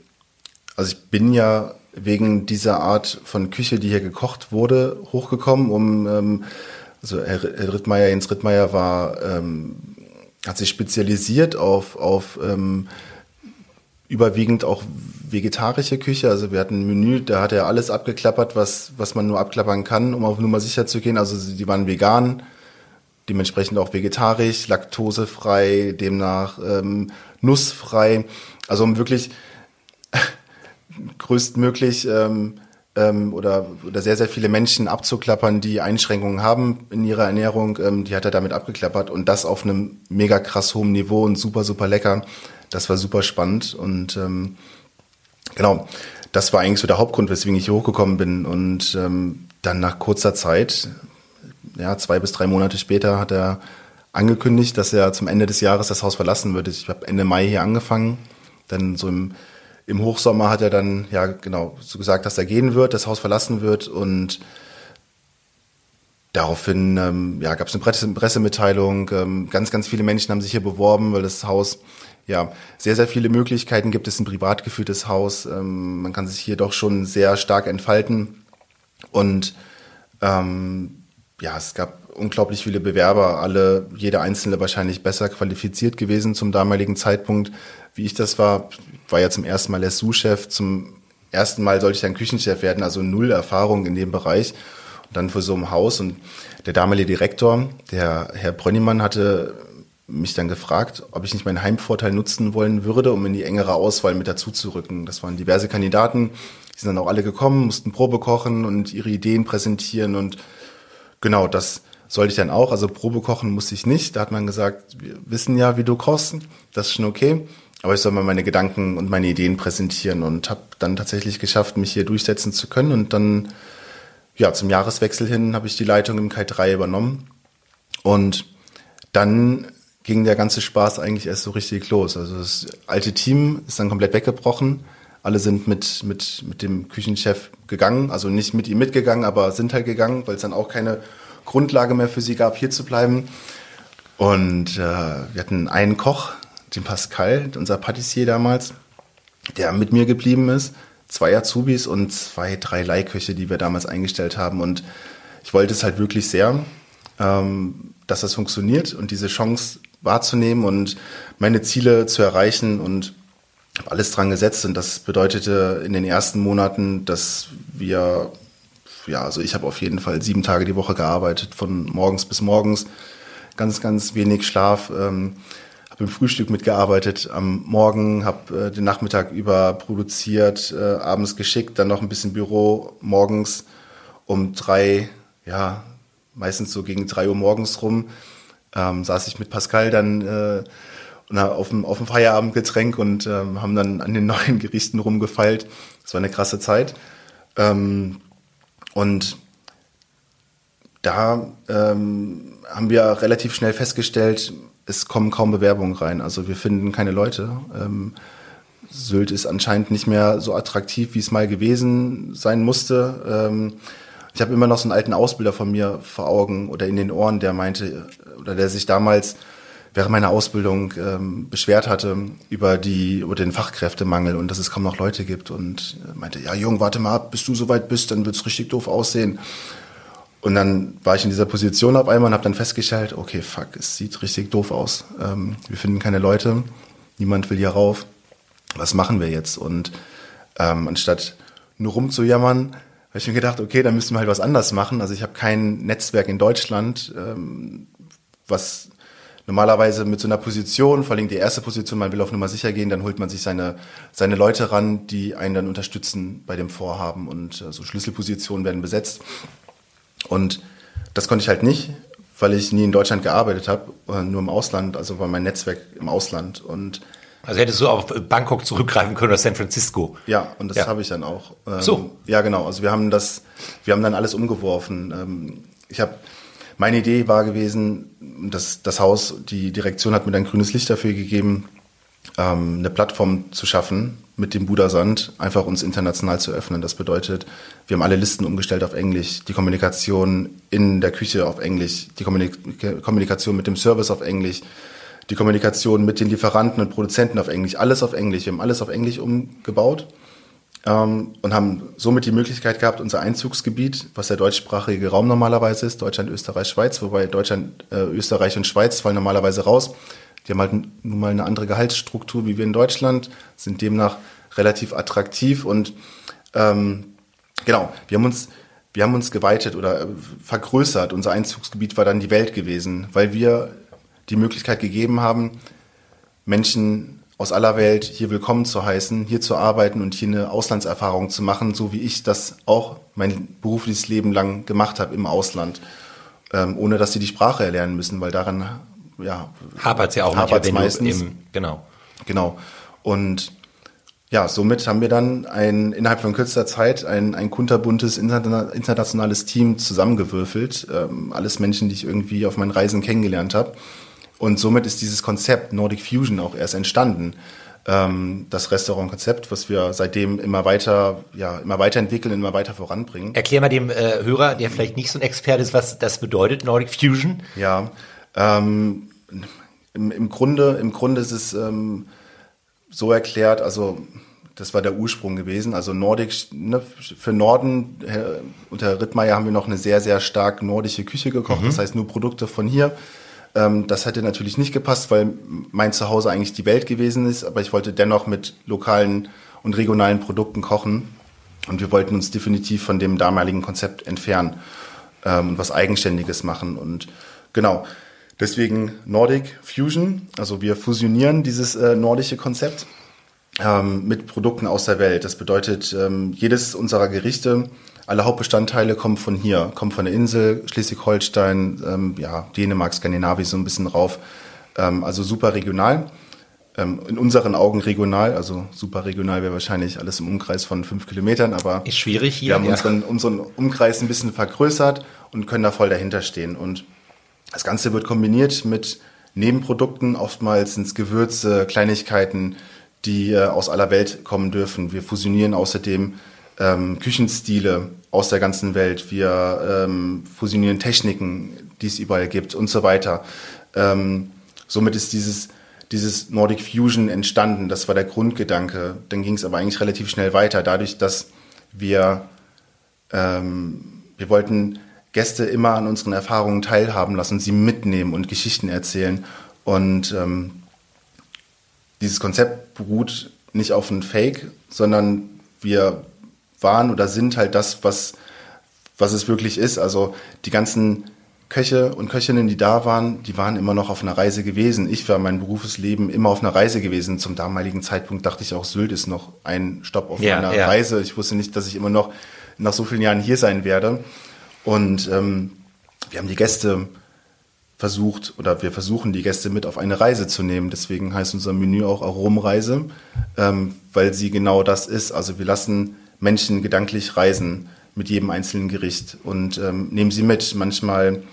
also ich bin ja wegen dieser Art von Küche, die hier gekocht wurde, hochgekommen, um ähm, also Herr, Rittmeier, Jens Rittmeier war, ähm, hat sich spezialisiert auf, auf ähm, überwiegend auch vegetarische Küche. Also wir hatten ein Menü, da hat er alles abgeklappert, was, was man nur abklappern kann, um auf Nummer sicher zu gehen. Also die waren vegan, dementsprechend auch vegetarisch, laktosefrei, demnach ähm, nussfrei. Also um wirklich größtmöglich ähm, ähm, oder, oder sehr, sehr viele Menschen abzuklappern, die Einschränkungen haben in ihrer Ernährung, ähm, die hat er damit abgeklappert und das auf einem mega krass hohen Niveau und super, super lecker. Das war super spannend und ähm, genau, das war eigentlich so der Hauptgrund, weswegen ich hier hochgekommen bin und ähm, dann nach kurzer Zeit, ja, zwei bis drei Monate später hat er angekündigt, dass er zum Ende des Jahres das Haus verlassen würde. Ich habe Ende Mai hier angefangen, dann so im im Hochsommer hat er dann, ja genau, so gesagt, dass er gehen wird, das Haus verlassen wird und daraufhin ja, gab es eine Presse Pressemitteilung. Ähm, ganz, ganz viele Menschen haben sich hier beworben, weil das Haus ja sehr, sehr viele Möglichkeiten gibt. Es ist ein privat geführtes Haus. Ähm, man kann sich hier doch schon sehr stark entfalten. Und ähm, ja, es gab unglaublich viele Bewerber, alle, jeder einzelne wahrscheinlich besser qualifiziert gewesen zum damaligen Zeitpunkt, wie ich das war. War ja zum ersten Mal der Sous-Chef, zum ersten Mal sollte ich dann Küchenchef werden, also null Erfahrung in dem Bereich. Und dann für so ein Haus und der damalige Direktor, der Herr Brönnimann, hatte mich dann gefragt, ob ich nicht meinen Heimvorteil nutzen wollen würde, um in die engere Auswahl mit dazu zu rücken. Das waren diverse Kandidaten, die sind dann auch alle gekommen, mussten Probe kochen und ihre Ideen präsentieren und genau das sollte ich dann auch. Also Probe kochen musste ich nicht. Da hat man gesagt, wir wissen ja, wie du kochst, das ist schon okay. Aber ich soll mal meine Gedanken und meine Ideen präsentieren und habe dann tatsächlich geschafft, mich hier durchsetzen zu können. Und dann, ja, zum Jahreswechsel hin habe ich die Leitung im Kai 3 übernommen. Und dann ging der ganze Spaß eigentlich erst so richtig los. Also das alte Team ist dann komplett weggebrochen. Alle sind mit, mit, mit dem Küchenchef gegangen, also nicht mit ihm mitgegangen, aber sind halt gegangen, weil es dann auch keine Grundlage mehr für sie gab, hier zu bleiben. Und äh, wir hatten einen Koch, den Pascal, unser Patissier damals, der mit mir geblieben ist, zwei Azubis und zwei, drei Leihköche, die wir damals eingestellt haben. Und ich wollte es halt wirklich sehr, ähm, dass das funktioniert und diese Chance wahrzunehmen und meine Ziele zu erreichen und habe alles dran gesetzt und das bedeutete in den ersten Monaten, dass wir, ja, also ich habe auf jeden Fall sieben Tage die Woche gearbeitet, von morgens bis morgens, ganz, ganz wenig Schlaf, ähm, habe im Frühstück mitgearbeitet am Morgen, habe äh, den Nachmittag über produziert, äh, abends geschickt, dann noch ein bisschen Büro, morgens um drei, ja, meistens so gegen drei Uhr morgens rum, ähm, saß ich mit Pascal dann äh, auf dem, auf dem Feierabendgetränk und ähm, haben dann an den neuen Gerichten rumgefeilt. Das war eine krasse Zeit. Ähm, und da ähm, haben wir relativ schnell festgestellt, es kommen kaum Bewerbungen rein. Also wir finden keine Leute. Ähm, Sylt ist anscheinend nicht mehr so attraktiv, wie es mal gewesen sein musste. Ähm, ich habe immer noch so einen alten Ausbilder von mir vor Augen oder in den Ohren, der meinte, oder der sich damals während meiner Ausbildung ähm, beschwert hatte über die über den Fachkräftemangel und dass es kaum noch Leute gibt und meinte, ja Jung, warte mal ab, bis du soweit bist, dann wird's richtig doof aussehen. Und dann war ich in dieser Position auf einmal und habe dann festgestellt, okay, fuck, es sieht richtig doof aus. Ähm, wir finden keine Leute, niemand will hier rauf. Was machen wir jetzt? Und ähm, anstatt nur rumzujammern, habe ich mir gedacht, okay, dann müssen wir halt was anders machen. Also ich habe kein Netzwerk in Deutschland, ähm, was normalerweise mit so einer Position, vor allem die erste Position, man will auf Nummer sicher gehen, dann holt man sich seine, seine Leute ran, die einen dann unterstützen bei dem Vorhaben und äh, so Schlüsselpositionen werden besetzt. Und das konnte ich halt nicht, weil ich nie in Deutschland gearbeitet habe, äh, nur im Ausland, also war mein Netzwerk im Ausland und also hättest du auf Bangkok zurückgreifen können oder San Francisco. Ja, und das ja. habe ich dann auch. Ähm, so. Ja, genau. Also wir haben das, wir haben dann alles umgeworfen. Ähm, ich habe, meine Idee war gewesen, dass das Haus, die Direktion hat mir dann grünes Licht dafür gegeben, ähm, eine Plattform zu schaffen mit dem Budasand, einfach uns international zu öffnen. Das bedeutet, wir haben alle Listen umgestellt auf Englisch, die Kommunikation in der Küche auf Englisch, die Kommunik Kommunikation mit dem Service auf Englisch die Kommunikation mit den Lieferanten und Produzenten auf Englisch, alles auf Englisch. Wir haben alles auf Englisch umgebaut ähm, und haben somit die Möglichkeit gehabt, unser Einzugsgebiet, was der deutschsprachige Raum normalerweise ist, Deutschland, Österreich, Schweiz, wobei Deutschland, äh, Österreich und Schweiz fallen normalerweise raus. Die haben halt nun mal eine andere Gehaltsstruktur wie wir in Deutschland, sind demnach relativ attraktiv und ähm, genau, wir haben uns wir haben uns geweitet oder äh, vergrößert. Unser Einzugsgebiet war dann die Welt gewesen, weil wir die Möglichkeit gegeben haben, Menschen aus aller Welt hier willkommen zu heißen, hier zu arbeiten und hier eine Auslandserfahrung zu machen, so wie ich das auch mein berufliches Leben lang gemacht habe im Ausland, ähm, ohne dass sie die Sprache erlernen müssen, weil daran ja hapert ja auch hapert's meistens. Eben, genau. Genau. Und ja, somit haben wir dann ein, innerhalb von kürzester Zeit ein, ein kunterbuntes internationales Team zusammengewürfelt. Ähm, alles Menschen, die ich irgendwie auf meinen Reisen kennengelernt habe. Und somit ist dieses Konzept Nordic Fusion auch erst entstanden. Ähm, das Restaurantkonzept, was wir seitdem immer weiter, ja, immer weiterentwickeln, immer weiter voranbringen. Erklär mal dem äh, Hörer, der vielleicht nicht so ein Experte ist, was das bedeutet, Nordic Fusion. Ja, ähm, im, im, Grunde, im Grunde ist es ähm, so erklärt, also das war der Ursprung gewesen. Also Nordic, ne, für Norden, Herr, unter Herr Rittmeier haben wir noch eine sehr, sehr stark nordische Küche gekocht. Mhm. Das heißt nur Produkte von hier. Ähm, das hätte natürlich nicht gepasst, weil mein Zuhause eigentlich die Welt gewesen ist. Aber ich wollte dennoch mit lokalen und regionalen Produkten kochen. Und wir wollten uns definitiv von dem damaligen Konzept entfernen ähm, und was Eigenständiges machen. Und genau, deswegen Nordic Fusion. Also wir fusionieren dieses äh, nordische Konzept ähm, mit Produkten aus der Welt. Das bedeutet, ähm, jedes unserer Gerichte, alle Hauptbestandteile kommen von hier, kommen von der Insel, Schleswig-Holstein, ähm, ja, Dänemark, Skandinavien so ein bisschen rauf. Ähm, also super regional. Ähm, in unseren Augen regional, also super regional wäre wahrscheinlich alles im Umkreis von fünf Kilometern, aber ist schwierig hier. Wir haben ja. unseren, unseren Umkreis ein bisschen vergrößert und können da voll dahinter stehen. Und das Ganze wird kombiniert mit Nebenprodukten, oftmals sind es Gewürze, Kleinigkeiten, die äh, aus aller Welt kommen dürfen. Wir fusionieren außerdem ähm, Küchenstile aus der ganzen Welt. Wir ähm, fusionieren Techniken, die es überall gibt und so weiter. Ähm, somit ist dieses, dieses Nordic Fusion entstanden. Das war der Grundgedanke. Dann ging es aber eigentlich relativ schnell weiter, dadurch, dass wir, ähm, wir wollten Gäste immer an unseren Erfahrungen teilhaben lassen, sie mitnehmen und Geschichten erzählen. Und ähm, dieses Konzept beruht nicht auf einem Fake, sondern wir waren oder sind halt das, was, was es wirklich ist. Also die ganzen Köche und Köchinnen, die da waren, die waren immer noch auf einer Reise gewesen. Ich war mein Berufsleben immer auf einer Reise gewesen. Zum damaligen Zeitpunkt dachte ich auch, Sylt ist noch ein Stopp auf ja, meiner ja. Reise. Ich wusste nicht, dass ich immer noch nach so vielen Jahren hier sein werde. Und ähm, wir haben die Gäste versucht oder wir versuchen die Gäste mit auf eine Reise zu nehmen. Deswegen heißt unser Menü auch Aromreise, ähm, weil sie genau das ist. Also wir lassen Menschen gedanklich reisen mit jedem einzelnen Gericht und ähm, nehmen sie mit. Manchmal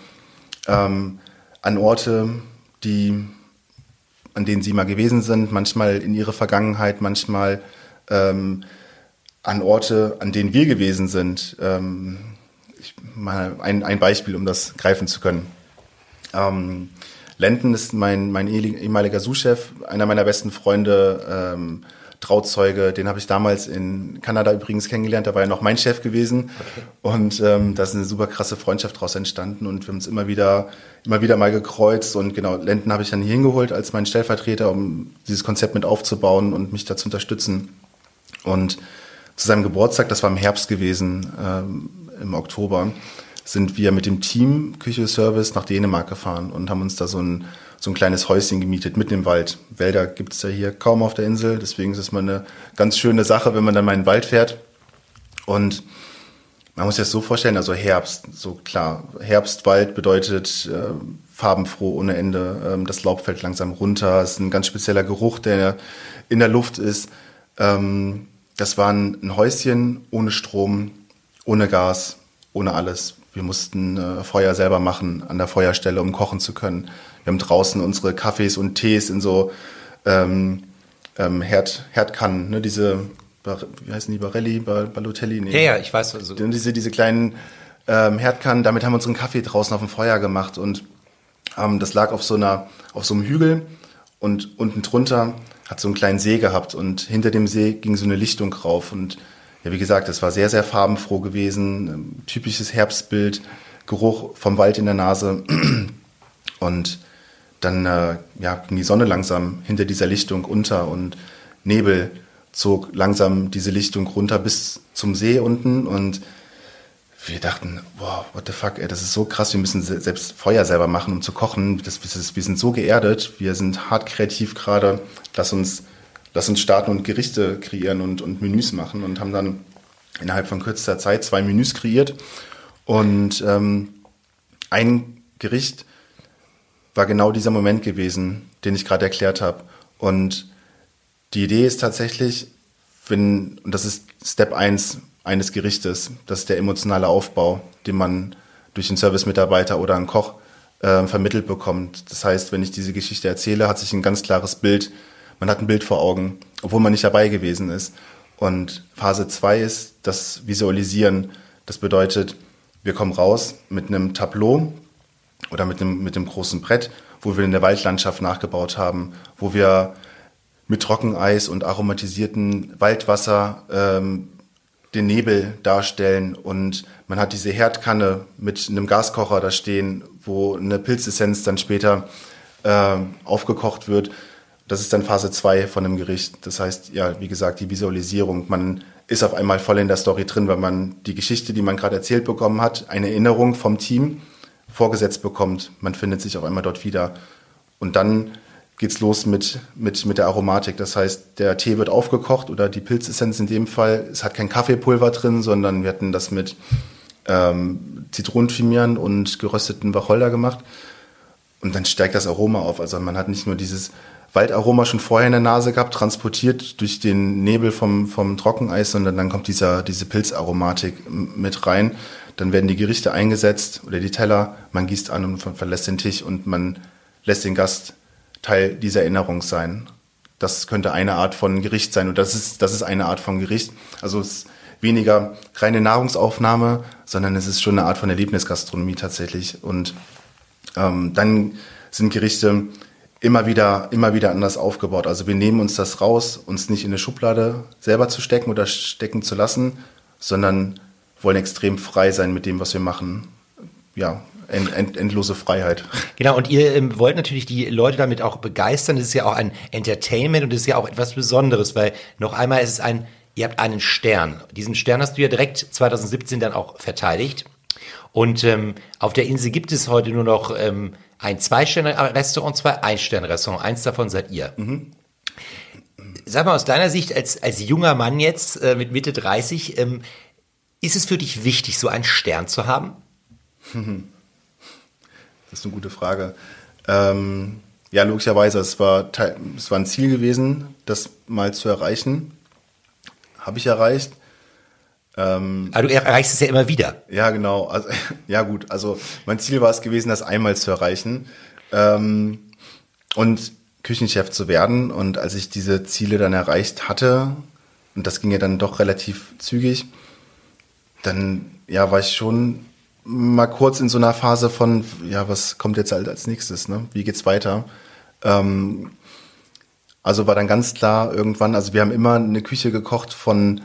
ähm, an Orte, die an denen sie mal gewesen sind, manchmal in ihre Vergangenheit, manchmal ähm, an Orte, an denen wir gewesen sind. Ähm, ich mal ein, ein Beispiel, um das greifen zu können. Ähm, Lenten ist mein, mein ehemaliger Sous-Chef, einer meiner besten Freunde, ähm, Trauzeuge, den habe ich damals in Kanada übrigens kennengelernt, da war er noch mein Chef gewesen. Okay. Und ähm, da ist eine super krasse Freundschaft daraus entstanden und wir haben uns immer wieder, immer wieder mal gekreuzt. Und genau, Lenten habe ich dann hier hingeholt als mein Stellvertreter, um dieses Konzept mit aufzubauen und mich da zu unterstützen. Und zu seinem Geburtstag, das war im Herbst gewesen, ähm, im Oktober, sind wir mit dem Team Küche Service nach Dänemark gefahren und haben uns da so ein, so ein kleines Häuschen gemietet mitten im Wald. Wälder gibt es ja hier kaum auf der Insel, deswegen ist es mal eine ganz schöne Sache, wenn man dann mal in den Wald fährt. Und man muss sich das so vorstellen, also Herbst, so klar, Herbstwald bedeutet äh, farbenfroh ohne Ende. Ähm, das Laub fällt langsam runter, es ist ein ganz spezieller Geruch, der in der Luft ist. Ähm, das war ein, ein Häuschen ohne Strom, ohne Gas, ohne alles. Wir mussten äh, Feuer selber machen an der Feuerstelle, um kochen zu können. Wir haben draußen unsere Kaffees und Tees in so ähm, ähm, Herd, Herdkannen, ne? diese, wie heißen die, Barelli, Balotelli? Nee. Ja, ja, ich weiß. Also. Diese, diese kleinen ähm, Herdkannen, damit haben wir unseren Kaffee draußen auf dem Feuer gemacht und ähm, das lag auf so einer, auf so einem Hügel und unten drunter hat so einen kleinen See gehabt und hinter dem See ging so eine Lichtung rauf und ja, wie gesagt, es war sehr, sehr farbenfroh gewesen, ähm, typisches Herbstbild, Geruch vom Wald in der Nase. Und dann äh, ja, ging die Sonne langsam hinter dieser Lichtung unter und Nebel zog langsam diese Lichtung runter bis zum See unten und wir dachten, wow, what the fuck, ey, das ist so krass, wir müssen selbst Feuer selber machen, um zu kochen. Das, das, wir sind so geerdet, wir sind hart kreativ gerade, lass uns lass uns starten und Gerichte kreieren und, und Menüs machen und haben dann innerhalb von kürzester Zeit zwei Menüs kreiert. Und ähm, ein Gericht war genau dieser Moment gewesen, den ich gerade erklärt habe. Und die Idee ist tatsächlich, wenn, und das ist Step 1 eines Gerichtes, das ist der emotionale Aufbau, den man durch einen Servicemitarbeiter oder einen Koch äh, vermittelt bekommt. Das heißt, wenn ich diese Geschichte erzähle, hat sich ein ganz klares Bild man hat ein Bild vor Augen, obwohl man nicht dabei gewesen ist. Und Phase 2 ist das Visualisieren. Das bedeutet, wir kommen raus mit einem Tableau oder mit einem, mit einem großen Brett, wo wir in der Waldlandschaft nachgebaut haben, wo wir mit Trockeneis und aromatisierten Waldwasser ähm, den Nebel darstellen und man hat diese Herdkanne mit einem Gaskocher da stehen, wo eine Pilzessenz dann später äh, aufgekocht wird. Das ist dann Phase 2 von einem Gericht. Das heißt, ja, wie gesagt, die Visualisierung. Man ist auf einmal voll in der Story drin, weil man die Geschichte, die man gerade erzählt bekommen hat, eine Erinnerung vom Team vorgesetzt bekommt. Man findet sich auf einmal dort wieder. Und dann geht's los mit, mit, mit der Aromatik. Das heißt, der Tee wird aufgekocht oder die Pilzessenz in dem Fall. Es hat kein Kaffeepulver drin, sondern wir hatten das mit ähm, Zitronenthymian und gerösteten Wacholder gemacht. Und dann steigt das Aroma auf. Also man hat nicht nur dieses Waldaroma schon vorher in der Nase gehabt, transportiert durch den Nebel vom, vom Trockeneis, sondern dann kommt dieser, diese Pilzaromatik mit rein. Dann werden die Gerichte eingesetzt oder die Teller, man gießt an und verlässt den Tisch und man lässt den Gast Teil dieser Erinnerung sein. Das könnte eine Art von Gericht sein und das ist, das ist eine Art von Gericht. Also es ist weniger reine Nahrungsaufnahme, sondern es ist schon eine Art von Erlebnisgastronomie tatsächlich. Und ähm, dann sind Gerichte immer wieder, immer wieder anders aufgebaut. Also wir nehmen uns das raus, uns nicht in eine Schublade selber zu stecken oder stecken zu lassen, sondern wollen extrem frei sein mit dem, was wir machen. Ja, end, end, endlose Freiheit. Genau, und ihr ähm, wollt natürlich die Leute damit auch begeistern. Das ist ja auch ein Entertainment und das ist ja auch etwas Besonderes, weil noch einmal ist es ein, ihr habt einen Stern. Diesen Stern hast du ja direkt 2017 dann auch verteidigt. Und ähm, auf der Insel gibt es heute nur noch ähm, ein Zwei-Sterne-Restaurant, zwei Ein-Sterne-Restaurant. Eins davon seid ihr. Mhm. Sag mal, aus deiner Sicht als, als junger Mann jetzt äh, mit Mitte 30, ähm, ist es für dich wichtig, so einen Stern zu haben? Das ist eine gute Frage. Ähm, ja, logischerweise, es war, es war ein Ziel gewesen, das mal zu erreichen. Habe ich erreicht. Ähm, Aber du erreichst es ja immer wieder. Ja, genau. Also, ja, gut. Also mein Ziel war es gewesen, das einmal zu erreichen. Ähm, und Küchenchef zu werden. Und als ich diese Ziele dann erreicht hatte, und das ging ja dann doch relativ zügig, dann ja, war ich schon mal kurz in so einer Phase von, ja, was kommt jetzt halt als nächstes, ne? Wie geht's weiter? Ähm, also war dann ganz klar irgendwann, also wir haben immer eine Küche gekocht von,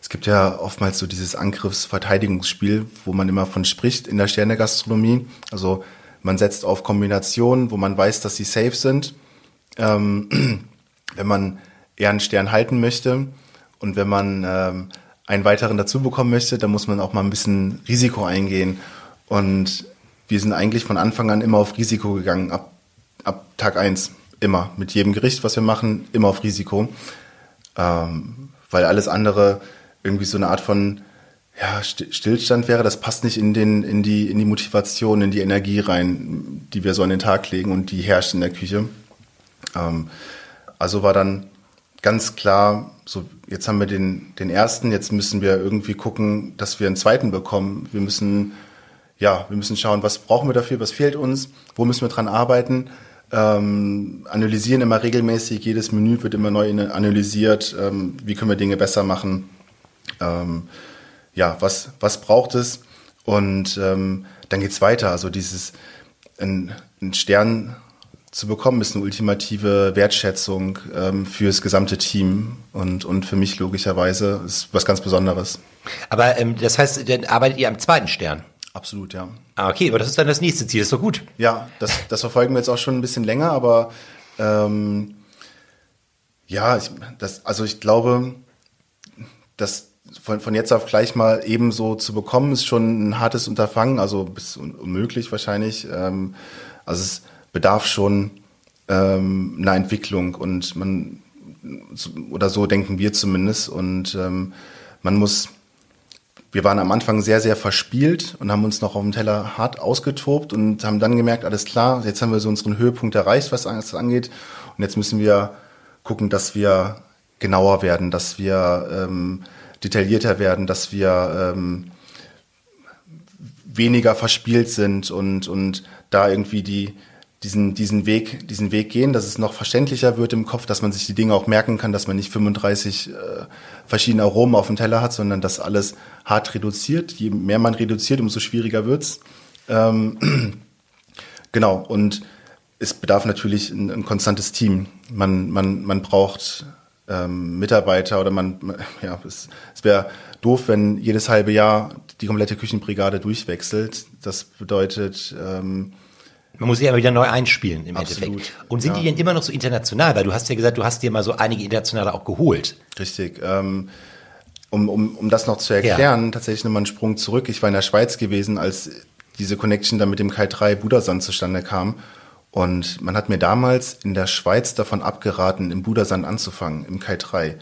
es gibt ja oftmals so dieses Angriffs-Verteidigungsspiel, wo man immer von spricht in der Sternegastronomie. Also man setzt auf Kombinationen, wo man weiß, dass sie safe sind. Ähm, wenn man eher einen Stern halten möchte und wenn man ähm, einen weiteren dazu bekommen möchte, dann muss man auch mal ein bisschen Risiko eingehen. Und wir sind eigentlich von Anfang an immer auf Risiko gegangen, ab, ab Tag eins Immer. Mit jedem Gericht, was wir machen, immer auf Risiko. Ähm, weil alles andere irgendwie so eine Art von ja, Stillstand wäre, das passt nicht in, den, in, die, in die Motivation, in die Energie rein, die wir so an den Tag legen und die herrscht in der Küche. Ähm, also war dann ganz klar, so jetzt haben wir den, den ersten, jetzt müssen wir irgendwie gucken, dass wir einen zweiten bekommen. Wir müssen, ja, wir müssen schauen, was brauchen wir dafür, was fehlt uns, wo müssen wir dran arbeiten. Ähm, analysieren immer regelmäßig, jedes Menü wird immer neu analysiert, ähm, wie können wir Dinge besser machen. Ähm, ja, was, was braucht es? Und ähm, dann geht's weiter. Also dieses ein, ein Stern zu bekommen, ist eine ultimative Wertschätzung ähm, fürs gesamte Team und, und für mich logischerweise ist was ganz Besonderes. Aber ähm, das heißt, dann arbeitet ihr am zweiten Stern? Absolut, ja. Ah, okay, aber das ist dann das nächste Ziel, das ist doch gut. Ja, das, das verfolgen wir jetzt auch schon ein bisschen länger, aber ähm, ja, ich, das, also ich glaube, das von, von jetzt auf gleich mal ebenso zu bekommen, ist schon ein hartes Unterfangen, also bis unmöglich wahrscheinlich. Ähm, also es bedarf schon ähm, einer Entwicklung und man oder so denken wir zumindest und ähm, man muss wir waren am Anfang sehr, sehr verspielt und haben uns noch auf dem Teller hart ausgetobt und haben dann gemerkt, alles klar, jetzt haben wir so unseren Höhepunkt erreicht, was das angeht. Und jetzt müssen wir gucken, dass wir genauer werden, dass wir ähm, detaillierter werden, dass wir ähm, weniger verspielt sind und, und da irgendwie die, diesen, diesen Weg, diesen Weg gehen, dass es noch verständlicher wird im Kopf, dass man sich die Dinge auch merken kann, dass man nicht 35 äh, verschiedene Aromen auf dem Teller hat, sondern dass alles hart reduziert. Je mehr man reduziert, umso schwieriger wird's. Ähm, genau. Und es bedarf natürlich ein, ein konstantes Team. Man, man, man braucht ähm, Mitarbeiter oder man, ja, es, es wäre doof, wenn jedes halbe Jahr die komplette Küchenbrigade durchwechselt. Das bedeutet, ähm, man muss sich aber wieder neu einspielen im Absolut, Endeffekt. Und sind ja. die denn immer noch so international? Weil du hast ja gesagt, du hast dir mal so einige internationale auch geholt. Richtig. Ähm, um, um, um das noch zu erklären, ja. tatsächlich nochmal einen Sprung zurück. Ich war in der Schweiz gewesen, als diese Connection dann mit dem Kai 3 Budersand zustande kam. Und man hat mir damals in der Schweiz davon abgeraten, im Budersand anzufangen, im Kai 3.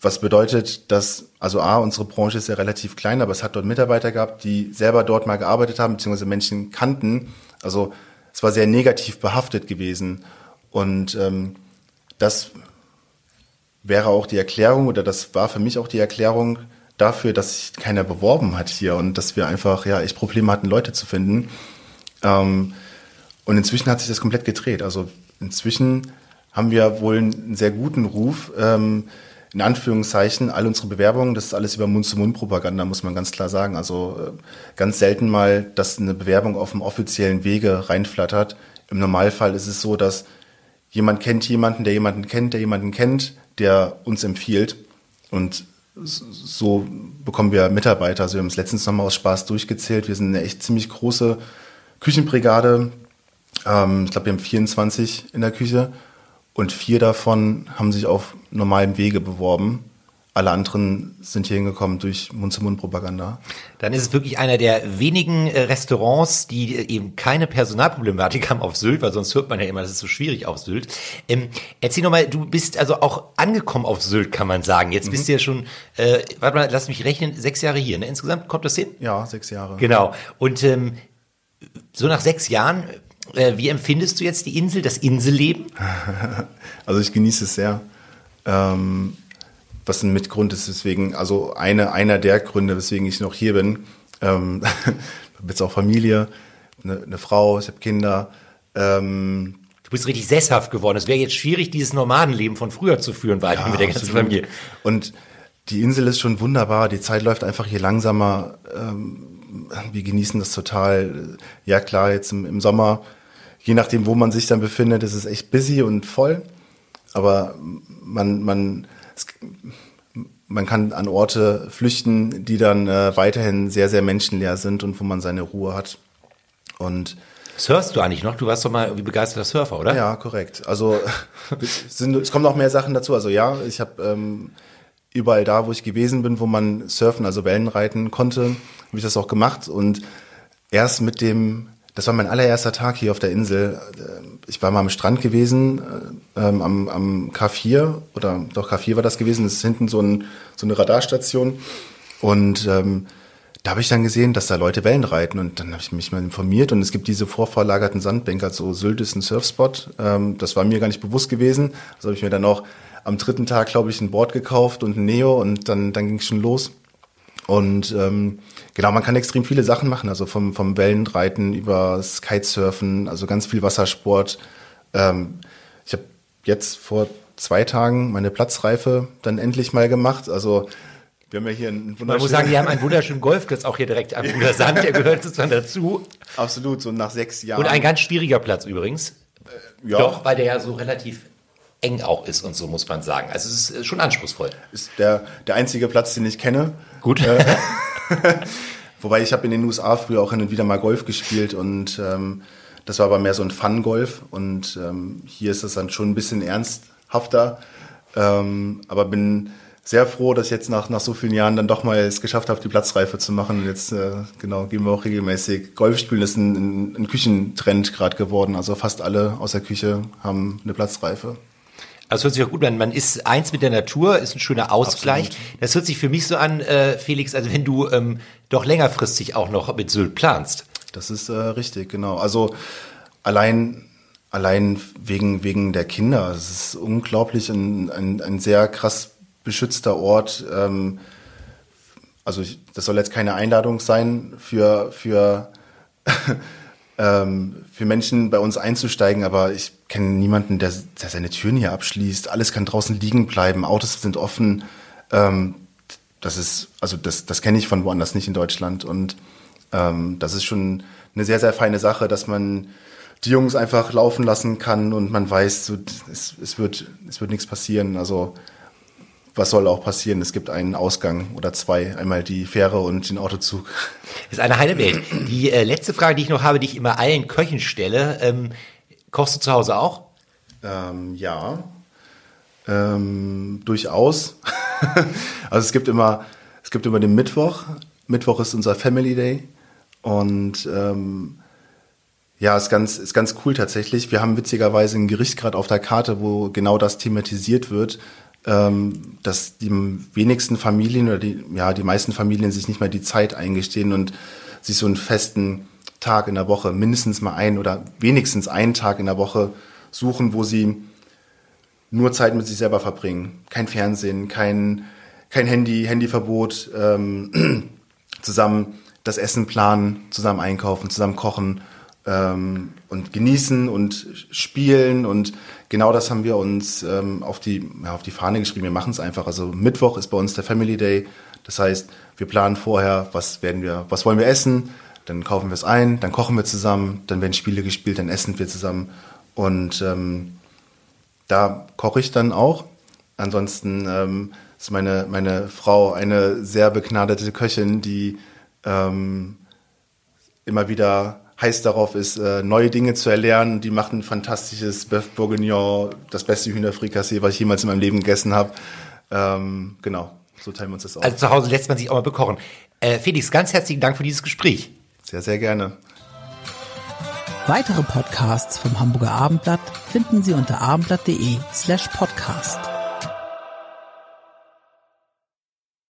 Was bedeutet, dass, also A, unsere Branche ist ja relativ klein, aber es hat dort Mitarbeiter gehabt, die selber dort mal gearbeitet haben, beziehungsweise Menschen kannten. Also es war sehr negativ behaftet gewesen. Und ähm, das wäre auch die Erklärung, oder das war für mich auch die Erklärung dafür, dass sich keiner beworben hat hier und dass wir einfach, ja, echt Probleme hatten, Leute zu finden. Ähm, und inzwischen hat sich das komplett gedreht. Also inzwischen haben wir wohl einen sehr guten Ruf. Ähm, in Anführungszeichen, all unsere Bewerbungen, das ist alles über Mund-zu-Mund-Propaganda, muss man ganz klar sagen. Also äh, ganz selten mal, dass eine Bewerbung auf dem offiziellen Wege reinflattert. Im Normalfall ist es so, dass jemand kennt jemanden, der jemanden kennt, der jemanden kennt, der uns empfiehlt. Und so bekommen wir Mitarbeiter. Also wir haben es letztens nochmal aus Spaß durchgezählt. Wir sind eine echt ziemlich große Küchenbrigade. Ähm, ich glaube, wir haben 24 in der Küche und vier davon haben sich auf normalem Wege beworben. Alle anderen sind hier hingekommen durch Mund-zu-Mund-Propaganda. Dann ist es wirklich einer der wenigen äh, Restaurants, die äh, eben keine Personalproblematik haben auf Sylt, weil sonst hört man ja immer, das ist so schwierig auf Sylt. Ähm, erzähl nochmal, du bist also auch angekommen auf Sylt, kann man sagen. Jetzt mhm. bist du ja schon, äh, warte mal, lass mich rechnen, sechs Jahre hier. Ne? Insgesamt kommt das hin? Ja, sechs Jahre. Genau. Und ähm, so nach sechs Jahren wie empfindest du jetzt die Insel, das Inselleben? Also ich genieße es sehr. Ähm, was ein Mitgrund ist, deswegen, also eine, einer der Gründe, weswegen ich noch hier bin. Ähm, ich habe jetzt auch Familie, eine, eine Frau, ich habe Kinder. Ähm, du bist richtig sesshaft geworden. Es wäre jetzt schwierig, dieses Nomadenleben von früher zu führen, weiter ja, mit der ganzen. Familie. Und die Insel ist schon wunderbar. Die Zeit läuft einfach hier langsamer. Ähm, wir genießen das total. Ja klar, jetzt im, im Sommer je nachdem, wo man sich dann befindet, ist es echt busy und voll. Aber man, man, es, man kann an Orte flüchten, die dann äh, weiterhin sehr, sehr menschenleer sind und wo man seine Ruhe hat. Und Surfst du eigentlich noch? Du warst doch mal wie begeisterter Surfer, oder? Ja, korrekt. Also es, sind, es kommen noch mehr Sachen dazu. Also ja, ich habe ähm, überall da, wo ich gewesen bin, wo man surfen, also Wellen reiten konnte, habe ich das auch gemacht. Und erst mit dem das war mein allererster Tag hier auf der Insel. Ich war mal am Strand gewesen, äh, ähm, am, am K4, oder doch K4 war das gewesen. Das ist hinten so, ein, so eine Radarstation. Und ähm, da habe ich dann gesehen, dass da Leute Wellen reiten. Und dann habe ich mich mal informiert. Und es gibt diese vorverlagerten Sandbänke, so Sylt ist ein Surfspot. Ähm, das war mir gar nicht bewusst gewesen. Also habe ich mir dann auch am dritten Tag, glaube ich, ein Board gekauft und ein Neo. Und dann, dann ging es schon los. Und ähm, genau, man kann extrem viele Sachen machen, also vom, vom Wellenreiten über Kitesurfen, also ganz viel Wassersport. Ähm, ich habe jetzt vor zwei Tagen meine Platzreife dann endlich mal gemacht. Also wir haben ja hier einen wunderschönen... Man muss sagen, wir haben einen wunderschönen Golfplatz auch hier direkt am Brudersand, der gehört sozusagen dazu. Absolut, so nach sechs Jahren. Und ein ganz schwieriger Platz übrigens. Äh, ja. Doch, weil der ja so relativ eng auch ist und so, muss man sagen. Also es ist schon anspruchsvoll. Ist der, der einzige Platz, den ich kenne. Gut. Äh, wobei ich habe in den USA früher auch hin und wieder mal Golf gespielt und ähm, das war aber mehr so ein Fun-Golf und ähm, hier ist es dann schon ein bisschen ernsthafter. Ähm, aber bin sehr froh, dass ich jetzt nach, nach so vielen Jahren dann doch mal es geschafft habe, die Platzreife zu machen. Und jetzt, äh, genau, gehen wir auch regelmäßig. Golf spielen ist ein, ein Küchentrend gerade geworden. Also fast alle aus der Küche haben eine Platzreife. Also hört sich auch gut an. Man ist eins mit der Natur, ist ein schöner Ausgleich. Absolut. Das hört sich für mich so an, äh, Felix, also wenn du ähm, doch längerfristig auch noch mit Sylt planst. Das ist äh, richtig, genau. Also allein allein wegen wegen der Kinder. Es ist unglaublich ein, ein, ein sehr krass beschützter Ort. Ähm, also ich, das soll jetzt keine Einladung sein für für ähm, für Menschen bei uns einzusteigen, aber ich kenne niemanden, der, der seine Türen hier abschließt. Alles kann draußen liegen bleiben, Autos sind offen. Ähm, das ist, also das, das kenne ich von woanders nicht in Deutschland. Und ähm, das ist schon eine sehr, sehr feine Sache, dass man die Jungs einfach laufen lassen kann und man weiß, so, es, es, wird, es wird nichts passieren. Also was soll auch passieren? Es gibt einen Ausgang oder zwei, einmal die Fähre und den Autozug. Das ist eine heile Welt. Die äh, letzte Frage, die ich noch habe, die ich immer allen Köchen stelle, ähm, kochst du zu Hause auch? Ähm, ja, ähm, durchaus. also es gibt immer, es gibt immer den Mittwoch. Mittwoch ist unser Family Day und ähm, ja, ist ganz, ist ganz cool tatsächlich. Wir haben witzigerweise ein Gericht gerade auf der Karte, wo genau das thematisiert wird, ähm, dass die wenigsten Familien oder die, ja, die meisten Familien sich nicht mehr die Zeit eingestehen und sich so einen festen Tag in der Woche, mindestens mal ein oder wenigstens einen Tag in der Woche suchen, wo sie nur Zeit mit sich selber verbringen. Kein Fernsehen, kein, kein Handy, Handyverbot, ähm, zusammen das Essen planen, zusammen einkaufen, zusammen kochen ähm, und genießen und spielen und genau das haben wir uns ähm, auf, die, ja, auf die Fahne geschrieben. Wir machen es einfach. Also Mittwoch ist bei uns der Family Day. Das heißt, wir planen vorher, was werden wir, was wollen wir essen, dann kaufen wir es ein, dann kochen wir zusammen, dann werden Spiele gespielt, dann essen wir zusammen und ähm, da koche ich dann auch. Ansonsten ähm, ist meine, meine Frau eine sehr begnadete Köchin, die ähm, immer wieder heiß darauf ist, äh, neue Dinge zu erlernen. Die macht ein fantastisches Bœuf Bourguignon, das beste Hühnerfrikassee, was ich jemals in meinem Leben gegessen habe. Ähm, genau, so teilen wir uns das auf. Also zu Hause lässt man sich auch mal bekochen. Äh, Felix, ganz herzlichen Dank für dieses Gespräch. Sehr, sehr gerne. Weitere Podcasts vom Hamburger Abendblatt finden Sie unter abendblatt.de slash podcast.